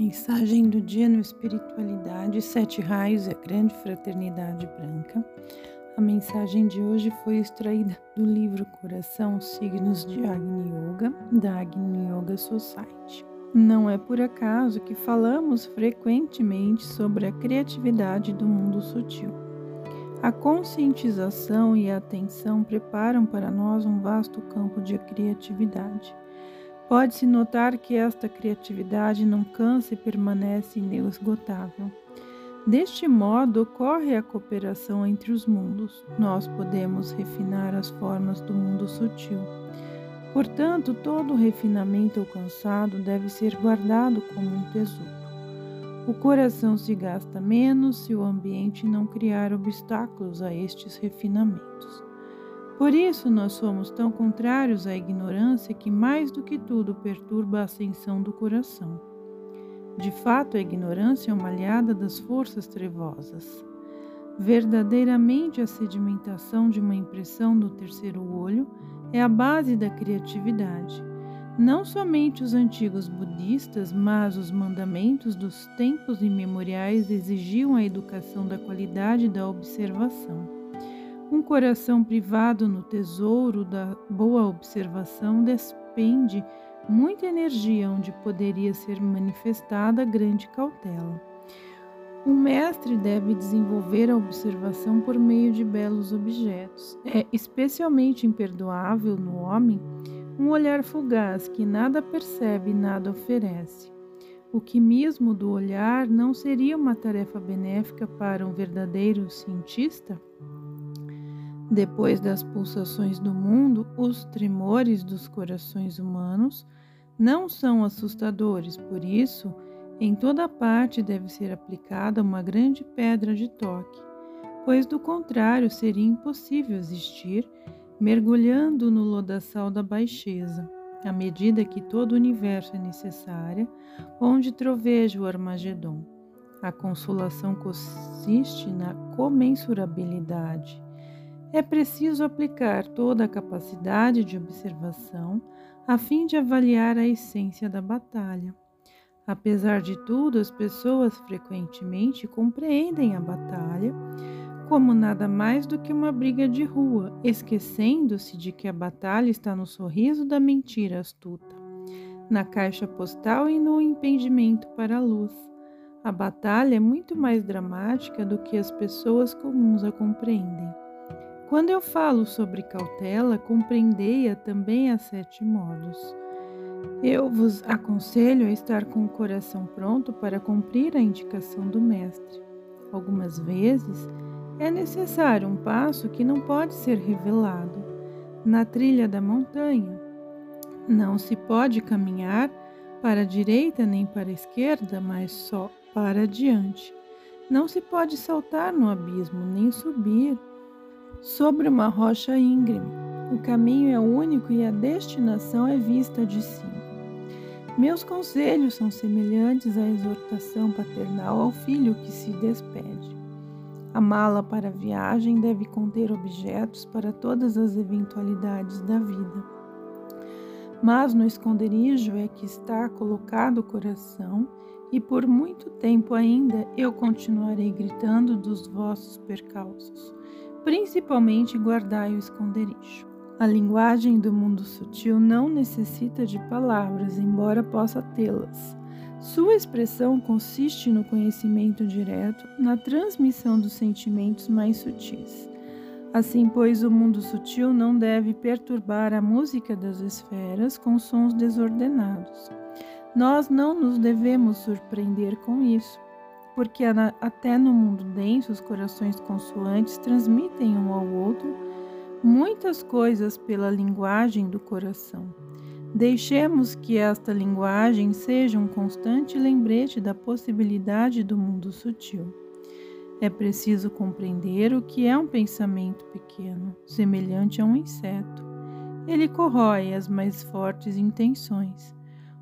Mensagem do dia no Espiritualidade, Sete Raios e a Grande Fraternidade Branca. A mensagem de hoje foi extraída do livro Coração Signos de Agni Yoga, da Agni Yoga Society. Não é por acaso que falamos frequentemente sobre a criatividade do mundo sutil. A conscientização e a atenção preparam para nós um vasto campo de criatividade. Pode-se notar que esta criatividade não cansa e permanece inesgotável. Deste modo, ocorre a cooperação entre os mundos. Nós podemos refinar as formas do mundo sutil. Portanto, todo refinamento alcançado deve ser guardado como um tesouro. O coração se gasta menos se o ambiente não criar obstáculos a estes refinamentos. Por isso, nós somos tão contrários à ignorância que, mais do que tudo, perturba a ascensão do coração. De fato, a ignorância é uma aliada das forças trevosas. Verdadeiramente, a sedimentação de uma impressão do terceiro olho é a base da criatividade. Não somente os antigos budistas, mas os mandamentos dos tempos imemoriais exigiam a educação da qualidade da observação. Um coração privado no tesouro da boa observação despende muita energia onde poderia ser manifestada grande cautela. Um mestre deve desenvolver a observação por meio de belos objetos. É especialmente imperdoável no homem um olhar fugaz que nada percebe e nada oferece. O quimismo do olhar não seria uma tarefa benéfica para um verdadeiro cientista? Depois das pulsações do mundo, os tremores dos corações humanos não são assustadores, por isso, em toda parte deve ser aplicada uma grande pedra de toque, pois do contrário seria impossível existir mergulhando no lodaçal da baixeza, à medida que todo o universo é necessária, onde troveja o Armagedon. A consolação consiste na comensurabilidade é preciso aplicar toda a capacidade de observação a fim de avaliar a essência da batalha. Apesar de tudo, as pessoas frequentemente compreendem a batalha como nada mais do que uma briga de rua, esquecendo-se de que a batalha está no sorriso da mentira astuta, na caixa postal e no impedimento para a luz. A batalha é muito mais dramática do que as pessoas comuns a compreendem. Quando eu falo sobre cautela, compreendei-a também a sete modos. Eu vos aconselho a estar com o coração pronto para cumprir a indicação do Mestre. Algumas vezes é necessário um passo que não pode ser revelado. Na trilha da montanha, não se pode caminhar para a direita nem para a esquerda, mas só para adiante. Não se pode saltar no abismo, nem subir sobre uma rocha íngreme. O caminho é único e a destinação é vista de cima. Meus conselhos são semelhantes à exortação paternal ao filho que se despede. A mala para a viagem deve conter objetos para todas as eventualidades da vida. Mas no esconderijo é que está colocado o coração, e por muito tempo ainda eu continuarei gritando dos vossos percalços principalmente guardai o esconderijo. A linguagem do mundo sutil não necessita de palavras, embora possa tê-las. Sua expressão consiste no conhecimento direto, na transmissão dos sentimentos mais sutis. Assim, pois, o mundo sutil não deve perturbar a música das esferas com sons desordenados. Nós não nos devemos surpreender com isso porque até no mundo denso os corações consoantes transmitem um ao outro muitas coisas pela linguagem do coração. Deixemos que esta linguagem seja um constante lembrete da possibilidade do mundo sutil. É preciso compreender o que é um pensamento pequeno, semelhante a um inseto. Ele corrói as mais fortes intenções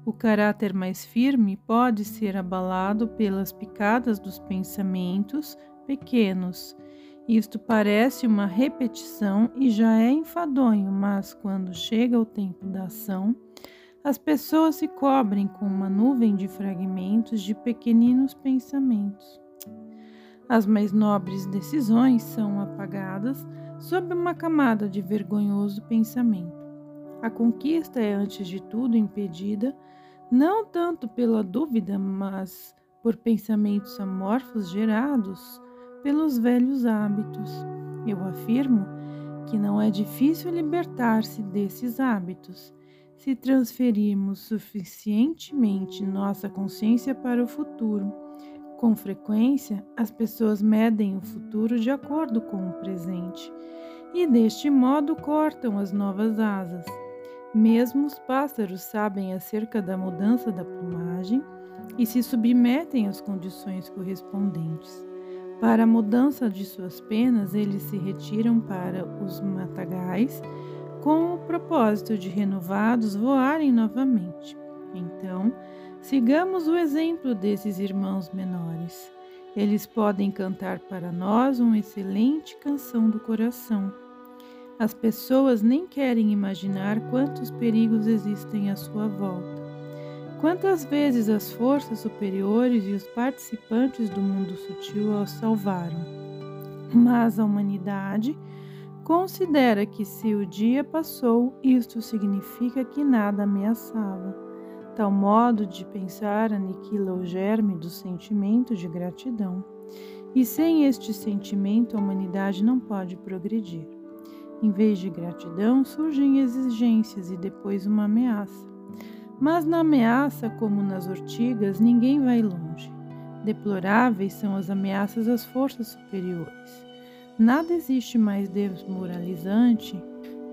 o caráter mais firme pode ser abalado pelas picadas dos pensamentos pequenos. Isto parece uma repetição e já é enfadonho, mas quando chega o tempo da ação, as pessoas se cobrem com uma nuvem de fragmentos de pequeninos pensamentos. As mais nobres decisões são apagadas sob uma camada de vergonhoso pensamento. A conquista é, antes de tudo, impedida não tanto pela dúvida, mas por pensamentos amorfos gerados pelos velhos hábitos. Eu afirmo que não é difícil libertar-se desses hábitos se transferirmos suficientemente nossa consciência para o futuro. Com frequência, as pessoas medem o futuro de acordo com o presente e, deste modo, cortam as novas asas. Mesmo os pássaros sabem acerca da mudança da plumagem e se submetem às condições correspondentes. Para a mudança de suas penas, eles se retiram para os matagais com o propósito de renovados voarem novamente. Então, sigamos o exemplo desses irmãos menores. Eles podem cantar para nós uma excelente canção do coração. As pessoas nem querem imaginar quantos perigos existem à sua volta. Quantas vezes as forças superiores e os participantes do mundo sutil os salvaram. Mas a humanidade considera que se o dia passou, isto significa que nada ameaçava. Tal modo de pensar aniquila o germe do sentimento de gratidão. E sem este sentimento, a humanidade não pode progredir. Em vez de gratidão, surgem exigências e depois uma ameaça. Mas na ameaça, como nas ortigas, ninguém vai longe. Deploráveis são as ameaças às forças superiores. Nada existe mais desmoralizante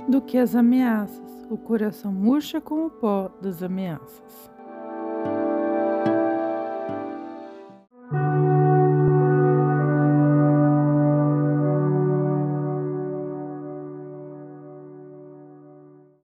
do que as ameaças. O coração murcha com o pó das ameaças.